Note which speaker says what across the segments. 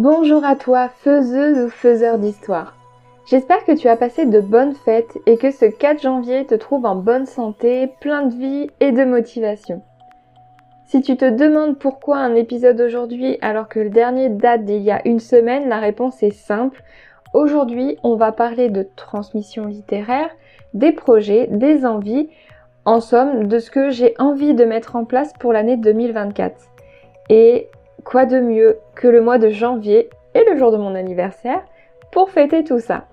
Speaker 1: Bonjour à toi, faiseuse ou faiseur d'histoire. J'espère que tu as passé de bonnes fêtes et que ce 4 janvier te trouve en bonne santé, plein de vie et de motivation. Si tu te demandes pourquoi un épisode aujourd'hui alors que le dernier date d'il y a une semaine, la réponse est simple. Aujourd'hui, on va parler de transmission littéraire, des projets, des envies, en somme, de ce que j'ai envie de mettre en place pour l'année 2024. Et quoi de mieux que le mois de janvier et le jour de mon anniversaire pour fêter tout ça.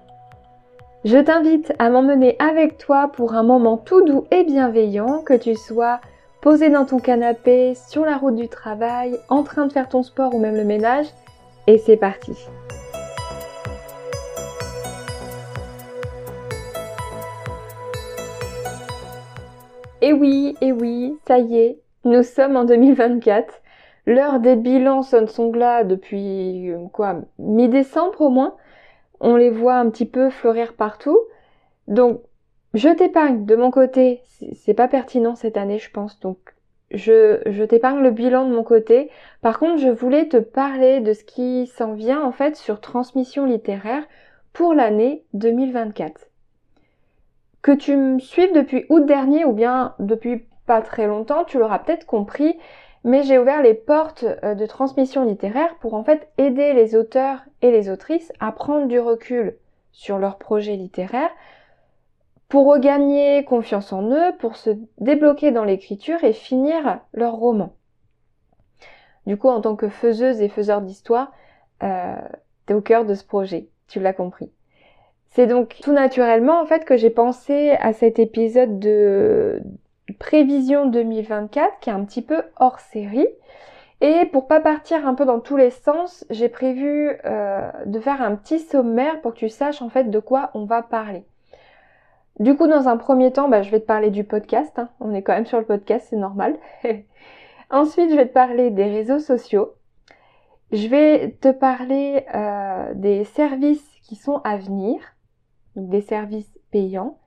Speaker 1: Je t'invite à m'emmener avec toi pour un moment tout doux et bienveillant, que tu sois posé dans ton canapé, sur la route du travail, en train de faire ton sport ou même le ménage. Et c'est parti Et oui, et oui, ça y est, nous sommes en 2024 L'heure des bilans sonne son glas depuis euh, quoi mi-décembre au moins. On les voit un petit peu fleurir partout. Donc je t'épargne de mon côté, c'est pas pertinent cette année je pense, donc je, je t'épargne le bilan de mon côté. Par contre, je voulais te parler de ce qui s'en vient en fait sur transmission littéraire pour l'année 2024. Que tu me suives depuis août dernier ou bien depuis pas très longtemps, tu l'auras peut-être compris, mais j'ai ouvert les portes euh, de transmission littéraire pour en fait aider les auteurs et les autrices à prendre du recul sur leurs projets littéraires, pour regagner confiance en eux, pour se débloquer dans l'écriture et finir leur roman. Du coup, en tant que faiseuse et faiseur d'histoire, euh, t'es au cœur de ce projet, tu l'as compris. C'est donc tout naturellement en fait que j'ai pensé à cet épisode de, prévision 2024 qui est un petit peu hors série. Et pour pas partir un peu dans tous les sens, j'ai prévu euh, de faire un petit sommaire pour que tu saches en fait de quoi on va parler. Du coup, dans un premier temps, bah, je vais te parler du podcast. Hein. On est quand même sur le podcast, c'est normal. Ensuite, je vais te parler des réseaux sociaux. Je vais te parler euh, des services qui sont à venir, donc des services payants.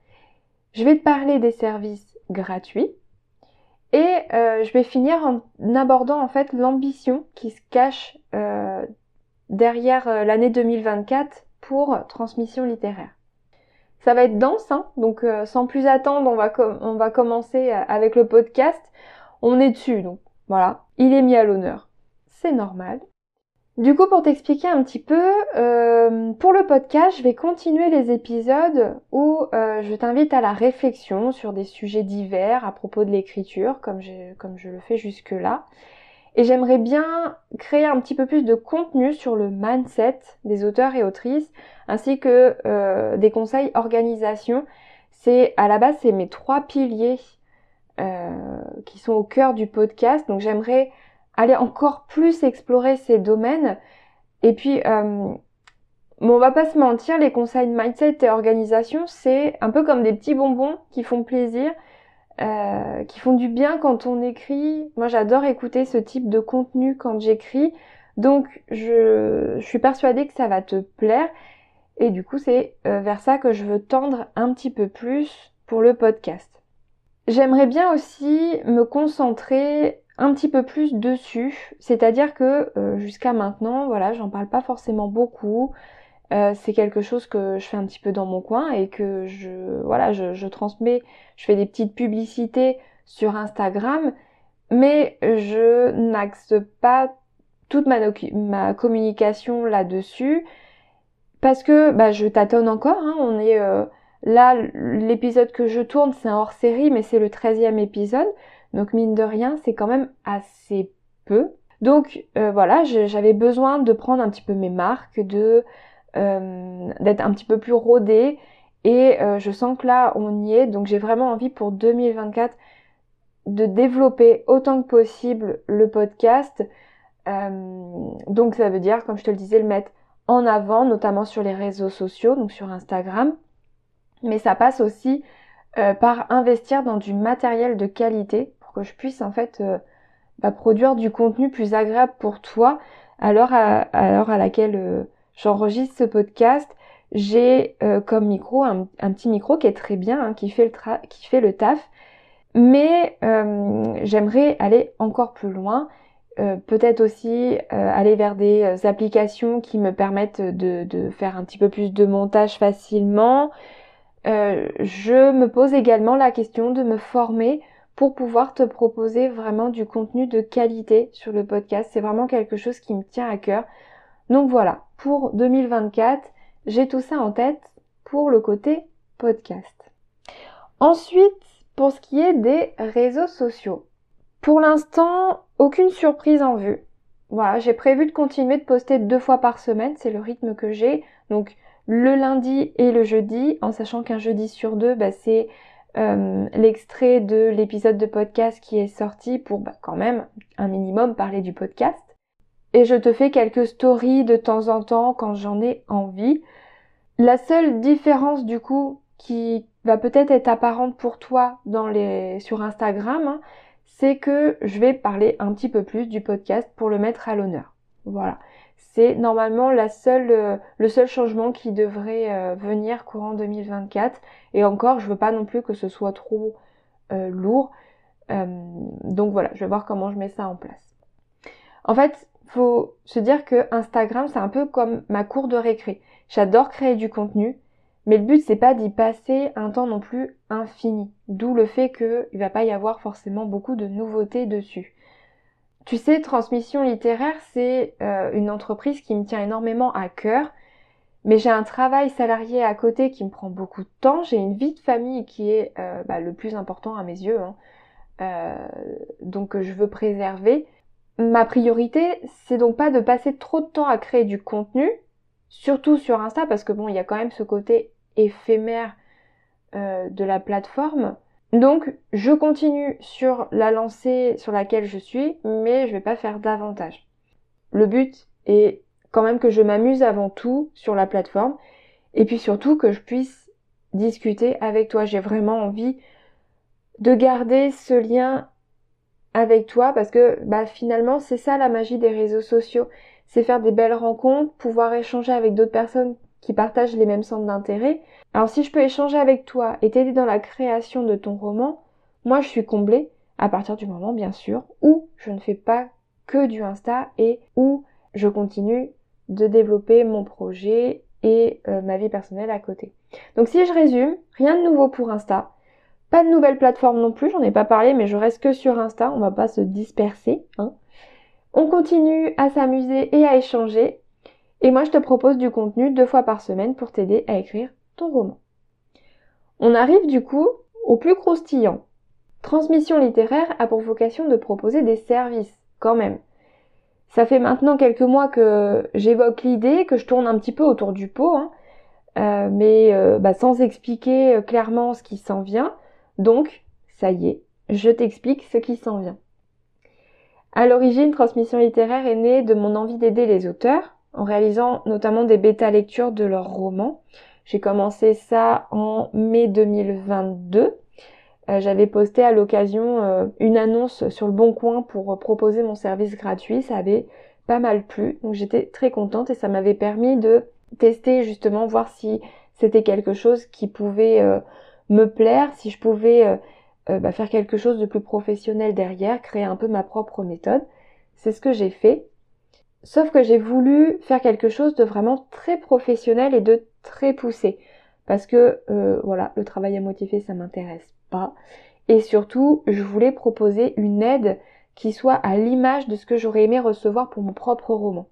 Speaker 1: Je vais te parler des services gratuit. Et euh, je vais finir en abordant en fait l'ambition qui se cache euh, derrière euh, l'année 2024 pour transmission littéraire. Ça va être dense, hein, donc sans plus attendre, on va, on va commencer avec le podcast. On est dessus, donc voilà, il est mis à l'honneur. C'est normal. Du coup, pour t'expliquer un petit peu, euh, pour le podcast, je vais continuer les épisodes où euh, je t'invite à la réflexion sur des sujets divers à propos de l'écriture, comme, comme je le fais jusque-là. Et j'aimerais bien créer un petit peu plus de contenu sur le mindset des auteurs et autrices, ainsi que euh, des conseils organisation. C'est à la base, c'est mes trois piliers qui sont au cœur du podcast. Donc j'aimerais aller encore plus explorer ces domaines. Et puis, euh, bon, on va pas se mentir, les conseils mindset et organisation, c'est un peu comme des petits bonbons qui font plaisir, euh, qui font du bien quand on écrit. Moi, j'adore écouter ce type de contenu quand j'écris. Donc, je, suis persuadée que ça va te plaire. Et du coup, c'est euh, vers ça que je veux tendre un petit peu plus pour le podcast. J'aimerais bien aussi me concentrer un petit peu plus dessus. C'est-à-dire que euh, jusqu'à maintenant, voilà, j'en parle pas forcément beaucoup. Euh, c'est quelque chose que je fais un petit peu dans mon coin et que je voilà je, transmets je fais des petites publicités sur Instagram mais je n'axe pas toute ma, communication là-dessus parce que bah, je tâtonne encore hein. on est euh, là l'épisode que je tourne c'est un hors série mais c'est le 13e épisode donc mine de rien, c'est quand même assez peu. Donc euh, voilà, j'avais besoin de prendre un petit peu mes marques, de euh, d'être un petit peu plus rodée. Et euh, je sens que là, on y est. Donc j'ai vraiment envie pour 2024 de développer autant que possible le podcast. donc ça veut dire, comme je te le disais, le mettre en avant, notamment sur les réseaux sociaux, donc sur Instagram. Mais ça passe aussi par investir dans du matériel de qualité que je puisse en fait euh, bah, produire du contenu plus agréable pour toi à l'heure à, laquelle euh, j'enregistre ce podcast. J'ai euh, comme micro un, petit micro qui est très bien, hein, qui, fait le qui fait le taf. Mais j'aimerais aller encore plus loin. peut-être aussi aller vers des applications qui me permettent de, faire un petit peu plus de montage facilement. je me pose également la question de me former pour pouvoir te proposer vraiment du contenu de qualité sur le podcast. C'est vraiment quelque chose qui me tient à cœur. Donc voilà, pour 2024, j'ai tout ça en tête pour le côté podcast. Ensuite, pour ce qui est des réseaux sociaux. Pour l'instant, aucune surprise en vue. Voilà, j'ai prévu de continuer de poster deux fois par semaine, c'est le rythme que j'ai. Donc le lundi et le jeudi, en sachant qu'un jeudi sur deux, bah, c'est euh, l'extrait de l'épisode de podcast qui est sorti pour bah, quand même un minimum parler du podcast. Et je te fais quelques stories de temps en temps quand j'en ai envie. La seule différence du coup qui va peut-être être apparente pour toi dans les sur Instagram, hein, c'est que je vais parler un petit peu plus du podcast pour le mettre à l'honneur. Voilà. C'est normalement euh, le seul changement qui devrait euh, venir courant 2024. Et encore, je veux pas non plus que ce soit trop euh, lourd. donc voilà, je vais voir comment je mets ça en place. En fait, faut se dire que Instagram, c'est un peu comme ma cour de récré. J'adore créer du contenu, mais le but c'est pas d'y passer un temps non plus infini. D'où le fait qu'il va pas y avoir forcément beaucoup de nouveautés dessus. Tu sais, Transmission littéraire, c'est euh, une entreprise qui me tient énormément à cœur, mais j'ai un travail salarié à côté qui me prend beaucoup de temps, j'ai une vie de famille qui est euh, bah, le plus important à mes yeux, hein. euh, donc je veux préserver. Ma priorité, c'est donc pas de passer trop de temps à créer du contenu, surtout sur Insta, parce que bon, il y a quand même ce côté éphémère de la plateforme. Donc, je continue sur la lancée sur laquelle je suis, mais je vais pas faire davantage. Le but est quand même que je m'amuse avant tout sur la plateforme, et puis surtout que je puisse discuter avec toi. J'ai vraiment envie de garder ce lien avec toi parce que bah, finalement c'est ça la magie des réseaux sociaux. C'est faire des belles rencontres, pouvoir échanger avec d'autres personnes qui partagent les mêmes centres d'intérêt. Alors si je peux échanger avec toi et t'aider dans la création de ton roman, moi je suis comblée à partir du moment bien sûr où je ne fais pas que du Insta et où je continue de développer mon projet et euh, ma vie personnelle à côté. Donc si je résume, rien de nouveau pour Insta. Pas de nouvelle plateforme non plus, j'en ai pas parlé, mais je reste que sur Insta, on va pas se disperser. Hein. On continue à s'amuser et à échanger. Et moi, je te propose du contenu deux fois par semaine pour t'aider à écrire ton roman. On arrive du coup au plus croustillant. Transmission littéraire a pour vocation de proposer des services, quand même. Ça fait maintenant quelques mois que j'évoque l'idée, que je tourne un petit peu autour du pot, hein, euh, mais euh, bah, sans expliquer euh, clairement ce qui s'en vient. Donc, ça y est, je t'explique ce qui s'en vient. À l'origine, Transmission littéraire est née de mon envie d'aider les auteurs, en réalisant notamment des bêta-lectures de leurs romans. J'ai commencé ça en mai 2022. Euh, j'avais posté à l'occasion euh, une annonce sur le Bon Coin pour proposer mon service gratuit. Ça avait pas mal plu, donc j'étais très contente et ça m'avait permis de tester justement, voir si c'était quelque chose qui pouvait euh, me plaire, si je pouvais bah, faire quelque chose de plus professionnel derrière, créer un peu ma propre méthode. C'est ce que j'ai fait. Sauf que j'ai voulu faire quelque chose de vraiment très professionnel et de très poussé. Parce que euh, voilà, le travail à motiver, ça m'intéresse pas. Et surtout, je voulais proposer une aide qui soit à l'image de ce que j'aurais aimé recevoir pour mon propre roman.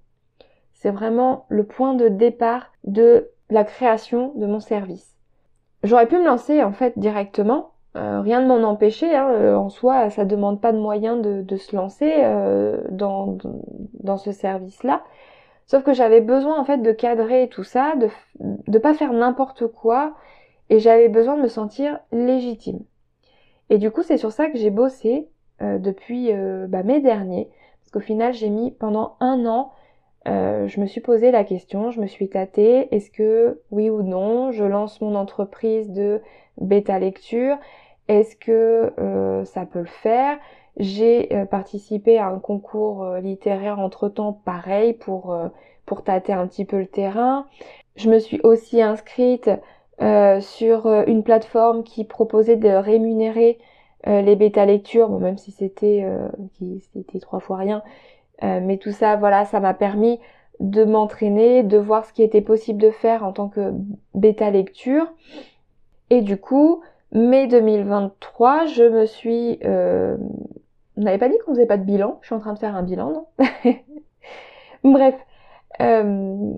Speaker 1: C'est vraiment le point de départ de la création de mon service. J'aurais pu me lancer en fait directement, euh, rien ne m'en empêchait, hein, euh, en soi ça demande pas de moyens de, se lancer euh, dans, dans ce service-là. Sauf que j'avais besoin en fait de cadrer tout ça, de ne pas faire n'importe quoi, et j'avais besoin de me sentir légitime. Et du coup c'est sur ça que j'ai bossé depuis bah, mai dernier, parce qu'au final j'ai mis pendant un an, je me suis posé la question, je me suis tâtée, est-ce que oui ou non, je lance mon entreprise de bêta lecture est-ce que euh, ça peut le faire? J'ai euh, participé à un concours euh, littéraire entre-temps, pareil, pour, pour tâter un petit peu le terrain. Je me suis aussi inscrite sur une plateforme qui proposait de rémunérer les bêta lectures, même si c'était c'était trois fois rien, mais tout ça, voilà, ça m'a permis de m'entraîner, de voir ce qui était possible de faire en tant que bêta lecture. Et du coup, mai 2023, je me suis... Euh... On n'avait pas dit qu'on faisait pas de bilan. Je suis en train de faire un bilan, non? Bref. Euh...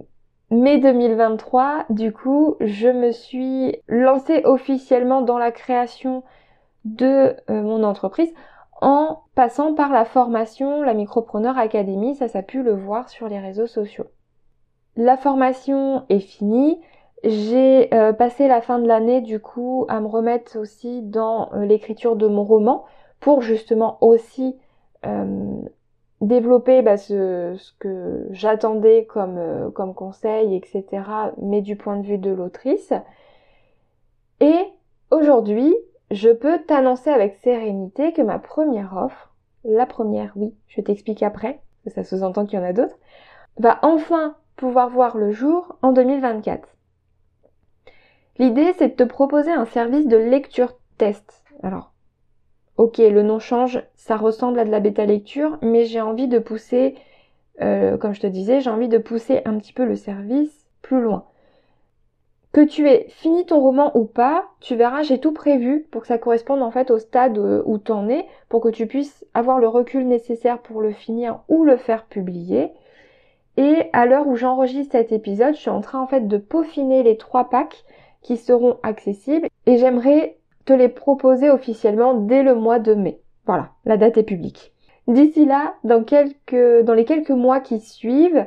Speaker 1: Mai 2023, du coup, je me suis lancée officiellement dans la création de euh, mon entreprise en passant par la formation, la Micropreneur Academy, ça ça a pu le voir sur les réseaux sociaux. La formation est finie, j'ai euh, passé la fin de l'année du coup à me remettre aussi dans euh, l'écriture de mon roman pour justement aussi euh, développer bah, ce, ce, que j'attendais comme, comme conseil, etc. mais du point de vue de l'autrice. Et aujourd'hui, je peux t'annoncer avec sérénité que ma première offre, la première, oui, je t'explique après, que ça sous-entend qu'il y en a d'autres, va enfin pouvoir voir le jour en 2024. L'idée, c'est de te proposer un service de lecture test. Alors, ok, le nom change, ça ressemble à de la bêta lecture, mais j'ai envie de pousser, euh, comme je te disais, j'ai envie de pousser un petit peu le service plus loin. Que tu aies fini ton roman ou pas, tu verras, j'ai tout prévu pour que ça corresponde en fait au stade où tu en es, pour que tu puisses avoir le recul nécessaire pour le finir ou le faire publier. Et à l'heure où j'enregistre cet épisode, je suis en train en fait de peaufiner les trois packs qui seront accessibles et j'aimerais te les proposer officiellement dès le mois de mai. Voilà, la date est publique. D'ici là, dans, les quelques mois qui suivent,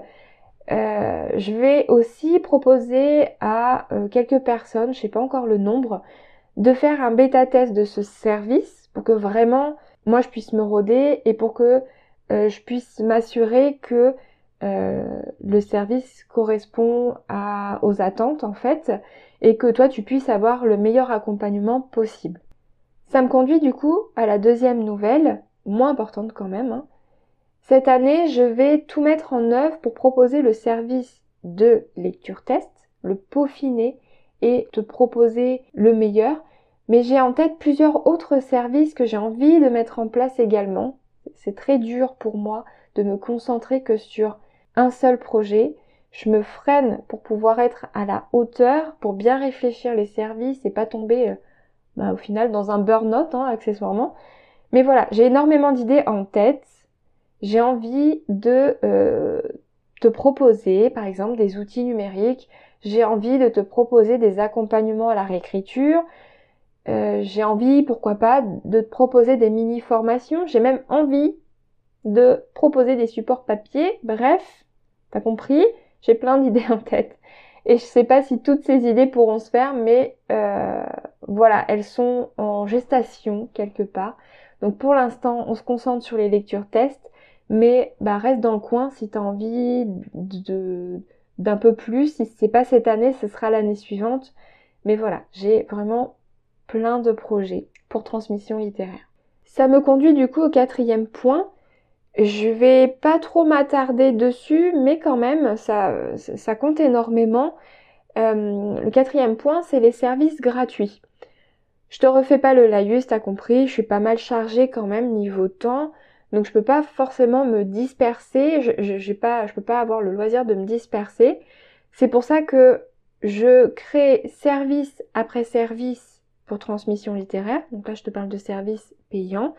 Speaker 1: euh, je vais aussi proposer à euh, quelques personnes, je sais pas encore le nombre, de faire un bêta test de ce service pour que vraiment moi je puisse me roder et pour que euh, je puisse m'assurer que le service correspond aux attentes en fait et que toi tu puisses avoir le meilleur accompagnement possible. Ça me conduit du coup à la deuxième nouvelle, moins importante quand même, hein, cette année, je vais tout mettre en œuvre pour proposer le service de lecture test, le peaufiner et te proposer le meilleur. Mais j'ai en tête plusieurs autres services que j'ai envie de mettre en place également. C'est très dur pour moi de me concentrer que sur un seul projet. Je me freine pour pouvoir être à la hauteur, pour bien réfléchir les services et pas tomber euh, bah, au final dans un burn-out hein, accessoirement. Mais voilà, j'ai énormément d'idées en tête j'ai envie de euh, te proposer, par exemple, des outils numériques. J'ai envie de te proposer des accompagnements à la réécriture. Euh, j'ai envie, pourquoi pas, de te proposer des mini-formations. J'ai même envie de proposer des supports papier. Bref, t'as compris? J'ai plein d'idées en tête. Et je sais pas si toutes ces idées pourront se faire, mais euh, voilà, elles sont en gestation quelque part. Donc pour l'instant, on se concentre sur les lectures tests mais bah, reste dans le coin si tu as envie d'un peu plus. Si c'est pas cette année, ce sera l'année suivante. Mais voilà, j'ai vraiment plein de projets pour transmission littéraire. Ça me conduit du coup au quatrième point. Je vais pas trop m'attarder dessus, mais quand même, ça, ça compte énormément. Euh, le quatrième point, c'est les services gratuits. Je te refais pas le laïus, t'as compris, je suis pas mal chargée quand même niveau temps. Donc je peux pas forcément me disperser, je, je, je peux pas avoir le loisir de me disperser. C'est pour ça que je crée service après service pour transmission littéraire. Donc là je te parle de service payant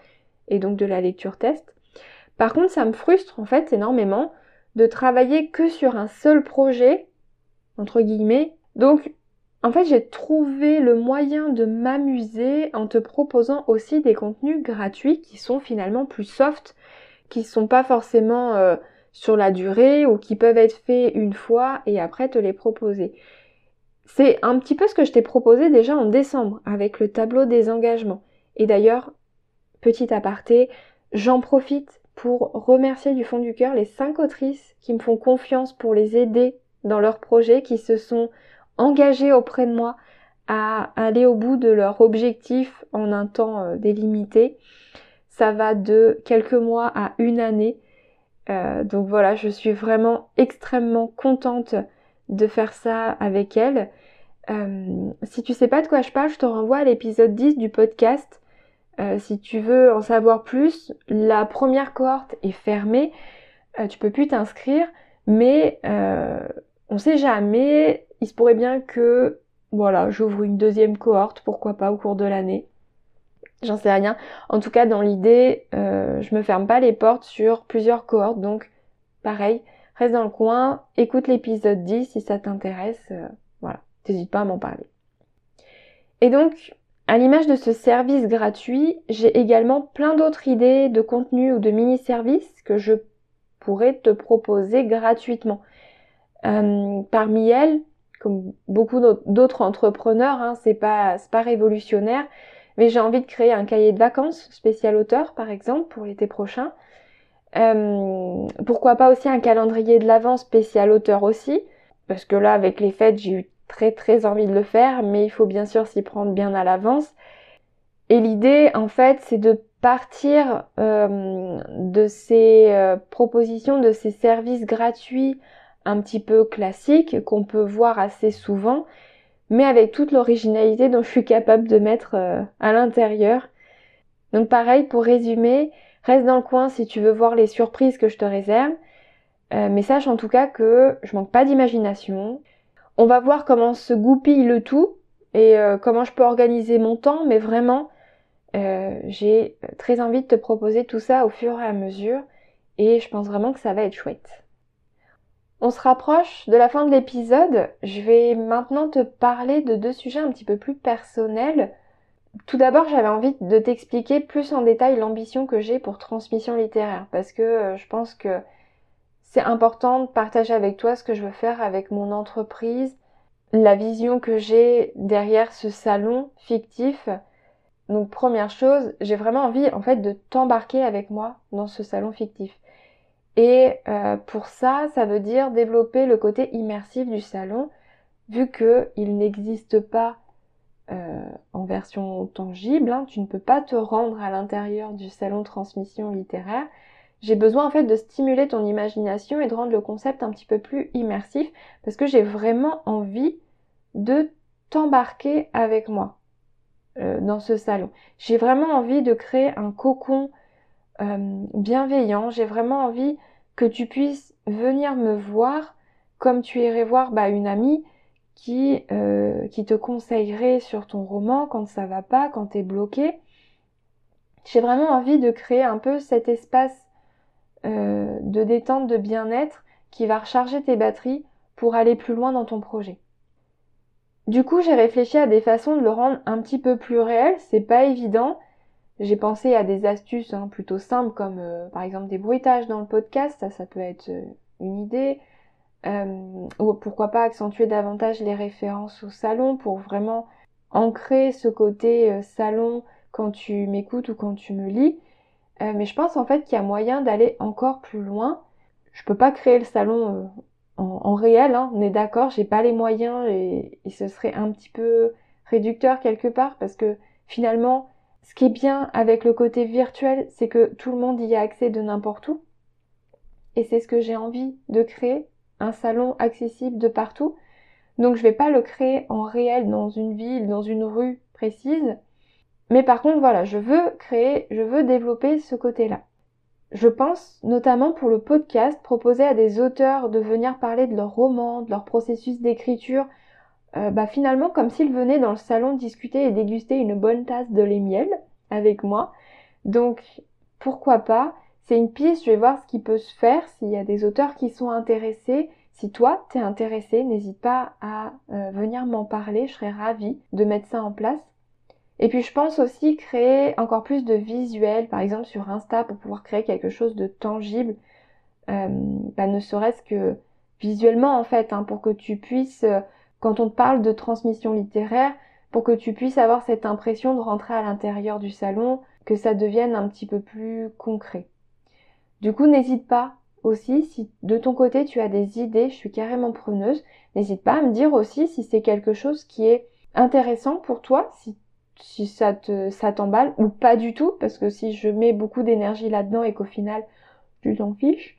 Speaker 1: et donc de la lecture test. Par contre ça me frustre en fait énormément de travailler que sur un seul projet, entre guillemets. Donc en fait, j'ai trouvé le moyen de m'amuser en te proposant aussi des contenus gratuits qui sont finalement plus soft, qui sont pas forcément euh, sur la durée ou qui peuvent être faits une fois et après te les proposer. C'est un petit peu ce que je t'ai proposé déjà en décembre avec le tableau des engagements. Et d'ailleurs, petit aparté, j'en profite pour remercier du fond du cœur les cinq autrices qui me font confiance pour les aider dans leurs projets, qui se sont engagés auprès de moi à aller au bout de leur objectif en un temps euh, délimité. Ça va de quelques mois à une année. Euh, donc voilà, je suis vraiment extrêmement contente de faire ça avec elles. Euh, si tu sais pas de quoi je parle, je te renvoie à l'épisode 10 du podcast. Si tu veux en savoir plus, la première cohorte est fermée. euh, tu peux plus t'inscrire, mais euh, on sait jamais, il se pourrait bien que voilà, j'ouvre une deuxième cohorte, pourquoi pas, au cours de l'année. J'en sais rien. En tout cas, dans l'idée, euh, je me ferme pas les portes sur plusieurs cohortes, donc pareil, reste dans le coin, écoute l'épisode 10 si ça t'intéresse, euh, voilà, n'hésite pas à m'en parler. Et donc, à l'image de ce service gratuit, j'ai également plein d'autres idées de contenu ou de mini-services que je pourrais te proposer gratuitement. Euh, parmi elles, comme beaucoup d'autres entrepreneurs, hein, c'est pas, pas révolutionnaire, mais j'ai envie de créer un cahier de vacances spécial auteur, par exemple, pour l'été prochain. Euh, pourquoi pas aussi un calendrier de l'avant spécial auteur aussi, parce que là, avec les fêtes, j'ai eu très très envie de le faire, mais il faut bien sûr s'y prendre bien à l'avance. Et l'idée, en fait, c'est de partir euh, de ces euh, propositions, de ces services gratuits un petit peu classiques qu'on peut voir assez souvent, mais avec toute l'originalité dont je suis capable de mettre euh, à l'intérieur. Donc pareil, pour résumer, reste dans le coin si tu veux voir les surprises que je te réserve, mais sache en tout cas que je manque pas d'imagination. On va voir comment se goupille le tout et comment je peux organiser mon temps, mais vraiment, euh, j'ai très envie de te proposer tout ça au fur et à mesure et je pense vraiment que ça va être chouette. On se rapproche de la fin de l'épisode. Je vais maintenant te parler de deux sujets un petit peu plus personnels. Tout d'abord, j'avais envie de t'expliquer plus en détail l'ambition que j'ai pour transmission littéraire parce que euh, je pense que c'est important de partager avec toi ce que je veux faire avec mon entreprise, la vision que j'ai derrière ce salon fictif donc première chose, j'ai vraiment envie en fait de t'embarquer avec moi dans ce salon fictif. Et euh, pour ça, ça veut dire développer le côté immersif du salon, vu qu'il n'existe pas euh, en version tangible, hein, tu ne peux pas te rendre à l'intérieur du salon transmission littéraire. J'ai besoin en fait de stimuler ton imagination et de rendre le concept un petit peu plus immersif, parce que j'ai vraiment envie de t'embarquer avec moi. Euh, dans ce salon. J'ai vraiment envie de créer un cocon euh, bienveillant. J'ai vraiment envie que tu puisses venir me voir comme tu irais voir bah, une amie qui, euh, qui te conseillerait sur ton roman quand ça va pas, quand tu es bloqué. J'ai vraiment envie de créer un peu cet espace de détente, de bien-être qui va recharger tes batteries pour aller plus loin dans ton projet. Du coup, j'ai réfléchi à des façons de le rendre un petit peu plus réel. C'est pas évident. J'ai pensé à des astuces hein, plutôt simples comme euh, par exemple des bruitages dans le podcast, ça, ça peut être euh, une idée. Euh, ou pourquoi pas accentuer davantage les références au salon pour vraiment ancrer ce côté salon quand tu m'écoutes ou quand tu me lis. Mais je pense en fait qu'il y a moyen d'aller encore plus loin. Je peux pas créer le salon en, réel, hein, on est d'accord, j'ai pas les moyens et, ce serait un petit peu réducteur quelque part parce que finalement, ce qui est bien avec le côté virtuel, c'est que tout le monde y a accès de n'importe où. Et c'est ce que j'ai envie de créer, un salon accessible de partout. Donc je vais pas le créer en réel dans une ville, dans une rue précise. Mais par contre, voilà, je veux créer, je veux développer ce côté-là. Je pense notamment pour le podcast, proposer à des auteurs de venir parler de leur roman, de leur processus d'écriture, euh, bah finalement comme s'ils venaient dans le salon discuter et déguster une bonne tasse de lait miel avec moi. Donc pourquoi pas? C'est une piste, je vais voir ce qui peut se faire, s'il y a des auteurs qui sont intéressés. Si toi, t'es intéressé, n'hésite pas à euh, venir m'en parler, je serais ravie de mettre ça en place. Et puis je pense aussi créer encore plus de visuels, par exemple sur Insta, pour pouvoir créer quelque chose de tangible, euh, bah, ne serait-ce que visuellement en fait, hein, pour que tu puisses, euh, quand on te parle de transmission littéraire, pour que tu puisses avoir cette impression de rentrer à l'intérieur du salon, que ça devienne un petit peu plus concret. Du coup, n'hésite pas aussi, si de ton côté tu as des idées, je suis carrément preneuse, n'hésite pas à me dire aussi si c'est quelque chose qui est intéressant pour toi, si ça te t'emballe ou pas du tout parce que si je mets beaucoup d'énergie là-dedans et qu'au final tu t'en fiches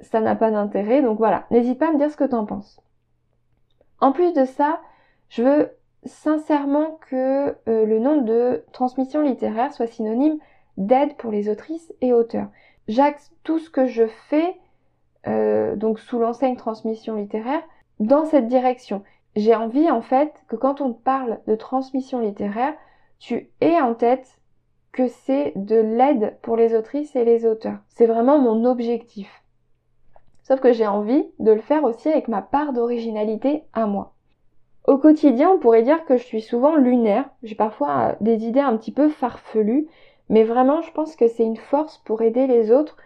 Speaker 1: ça n'a pas d'intérêt donc voilà. N'hésite pas à me dire ce que t'en penses. En plus de ça je veux sincèrement que euh, le nom de transmission littéraire soit synonyme d'aide pour les autrices et auteurs. J'axe tout ce que je fais, euh, donc sous l'enseigne transmission littéraire, dans cette direction. J'ai envie en fait que quand on parle de transmission littéraire, tu aies en tête que c'est de l'aide pour les autrices et les auteurs. C'est vraiment mon objectif. Sauf que j'ai envie de le faire aussi avec ma part d'originalité à moi. Au quotidien, on pourrait dire que je suis souvent lunaire. J'ai parfois des idées un petit peu farfelues, mais vraiment, je pense que c'est une force pour aider les autres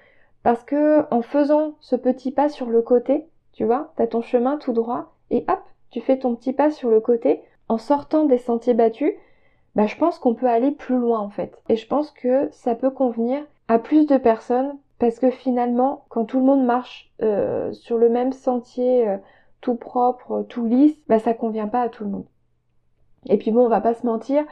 Speaker 1: parce que en faisant ce petit pas sur le côté, tu vois, t'as ton chemin tout droit et hop, tu fais ton petit pas sur le côté en sortant des sentiers battus. Bah, je pense qu'on peut aller plus loin en fait. Et je pense que ça peut convenir à plus de personnes parce que finalement, quand tout le monde marche euh, sur le même sentier euh, tout propre, tout lisse, bah ça convient pas à tout le monde. Et puis bon, on va pas se mentir,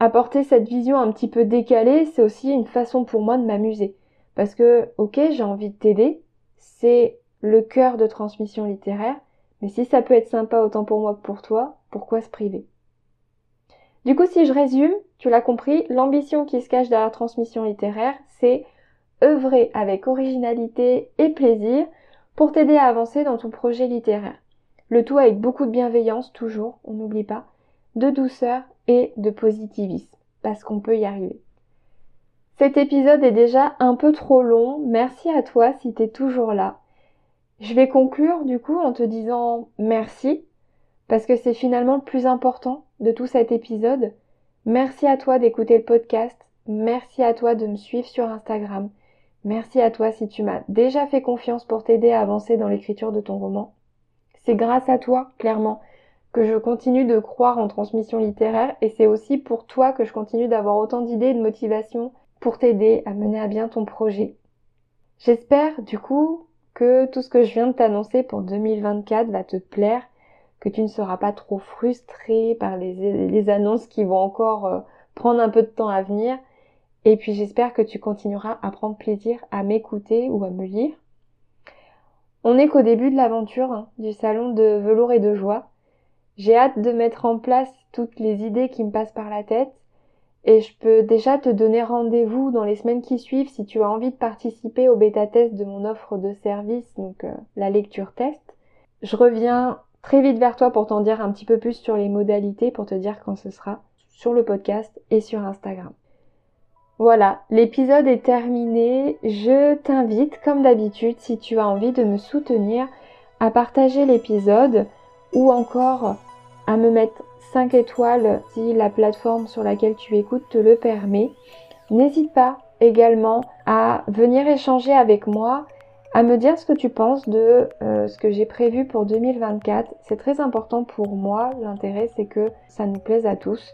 Speaker 1: apporter cette vision un petit peu décalée, c'est aussi une façon pour moi de m'amuser. Parce que, ok, j'ai envie de t'aider, c'est le cœur de transmission littéraire, mais si ça peut être sympa autant pour moi que pour toi, pourquoi se priver? Du coup, si je résume, tu l'as compris, l'ambition qui se cache derrière la transmission littéraire, c'est œuvrer avec originalité et plaisir pour t'aider à avancer dans ton projet littéraire. Le tout avec beaucoup de bienveillance, toujours, on n'oublie pas, de douceur et de positivisme, parce qu'on peut y arriver. Cet épisode est déjà un peu trop long, merci à toi si t'es toujours là. Je vais conclure du coup en te disant merci, parce que c'est finalement le plus important de tout cet épisode. Merci à toi d'écouter le podcast, merci à toi de me suivre sur Instagram, Merci à toi si tu m'as déjà fait confiance pour t'aider à avancer dans l'écriture de ton roman. C'est grâce à toi, clairement, que je continue de croire en transmission littéraire et c'est aussi pour toi que je continue d'avoir autant d'idées et de motivation pour t'aider à mener à bien ton projet. J'espère du coup que tout ce que je viens de t'annoncer pour 2024 va te plaire, que tu ne seras pas trop frustré par les, annonces qui vont encore euh, prendre un peu de temps à venir et puis j'espère que tu continueras à prendre plaisir à m'écouter ou à me lire. On n'est qu'au début de l'aventure hein, du salon de velours et de joie. J'ai hâte de mettre en place toutes les idées qui me passent par la tête et je peux déjà te donner rendez-vous dans les semaines qui suivent si tu as envie de participer au bêta test de mon offre de service, donc euh, la lecture test. Je reviens très vite vers toi pour t'en dire un petit peu plus sur les modalités, pour te dire quand ce sera sur le podcast et sur Instagram. Voilà, l'épisode est terminé. Je t'invite, comme d'habitude, si tu as envie de me soutenir, à partager l'épisode ou encore à me mettre 5 étoiles si la plateforme sur laquelle tu écoutes te le permet. N'hésite pas également à venir échanger avec moi, à me dire ce que tu penses de euh, ce que j'ai prévu pour 2024. C'est très important pour moi. L'intérêt, c'est que ça nous plaise à tous.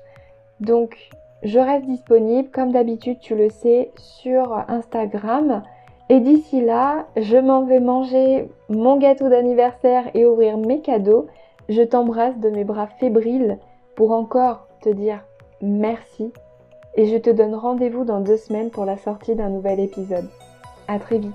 Speaker 1: Donc, je reste disponible, comme d'habitude, tu le sais, sur Instagram. Et d'ici là, je m'en vais manger mon gâteau d'anniversaire et ouvrir mes cadeaux. Je t'embrasse de mes bras fébriles pour encore te dire merci. Et je te donne rendez-vous dans deux semaines pour la sortie d'un nouvel épisode. À très vite.